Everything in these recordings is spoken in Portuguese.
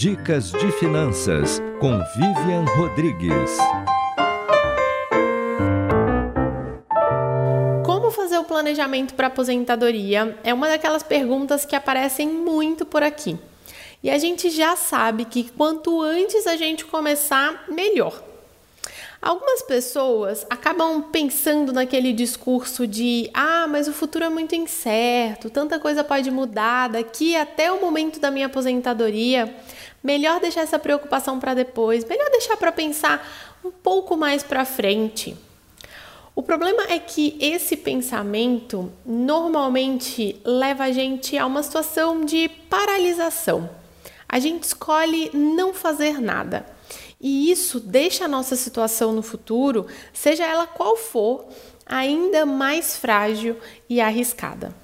Dicas de Finanças com Vivian Rodrigues. Como fazer o planejamento para aposentadoria é uma daquelas perguntas que aparecem muito por aqui. E a gente já sabe que quanto antes a gente começar, melhor. Algumas pessoas acabam pensando naquele discurso de: ah, mas o futuro é muito incerto, tanta coisa pode mudar daqui até o momento da minha aposentadoria. Melhor deixar essa preocupação para depois, melhor deixar para pensar um pouco mais para frente. O problema é que esse pensamento normalmente leva a gente a uma situação de paralisação. A gente escolhe não fazer nada. E isso deixa a nossa situação no futuro, seja ela qual for, ainda mais frágil e arriscada.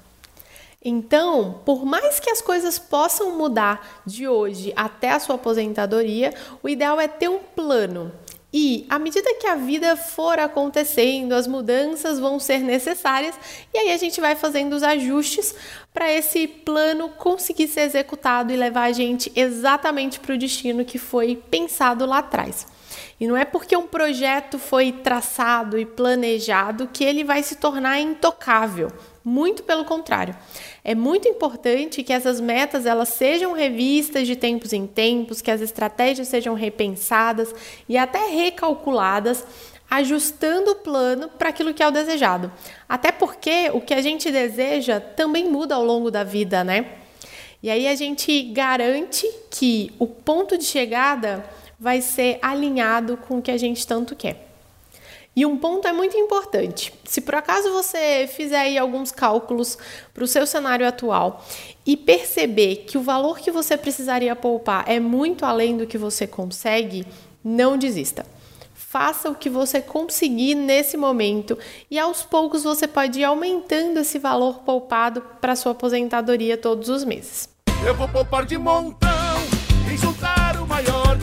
Então, por mais que as coisas possam mudar de hoje até a sua aposentadoria, o ideal é ter um plano e à medida que a vida for acontecendo, as mudanças vão ser necessárias e aí a gente vai fazendo os ajustes para esse plano conseguir ser executado e levar a gente exatamente para o destino que foi pensado lá atrás. E não é porque um projeto foi traçado e planejado que ele vai se tornar intocável. Muito pelo contrário. É muito importante que essas metas elas sejam revistas de tempos em tempos, que as estratégias sejam repensadas e até recalculadas, ajustando o plano para aquilo que é o desejado. Até porque o que a gente deseja também muda ao longo da vida, né? E aí a gente garante que o ponto de chegada vai ser alinhado com o que a gente tanto quer. E um ponto é muito importante. Se por acaso você fizer aí alguns cálculos para o seu cenário atual e perceber que o valor que você precisaria poupar é muito além do que você consegue, não desista. Faça o que você conseguir nesse momento e aos poucos você pode ir aumentando esse valor poupado para sua aposentadoria todos os meses. Eu vou poupar de montão, insultar o maior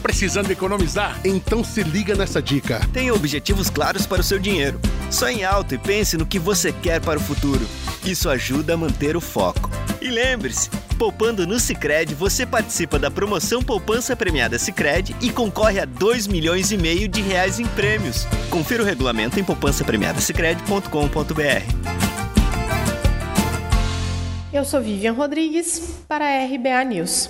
precisando economizar? Então se liga nessa dica. Tenha objetivos claros para o seu dinheiro. Sonhe alto e pense no que você quer para o futuro. Isso ajuda a manter o foco. E lembre-se, poupando no Sicredi, você participa da promoção Poupança Premiada Sicredi e concorre a 2 milhões e meio de reais em prêmios. Confira o regulamento em poupancapremiadasicredi.com.br. Eu sou Vivian Rodrigues para a RBA News.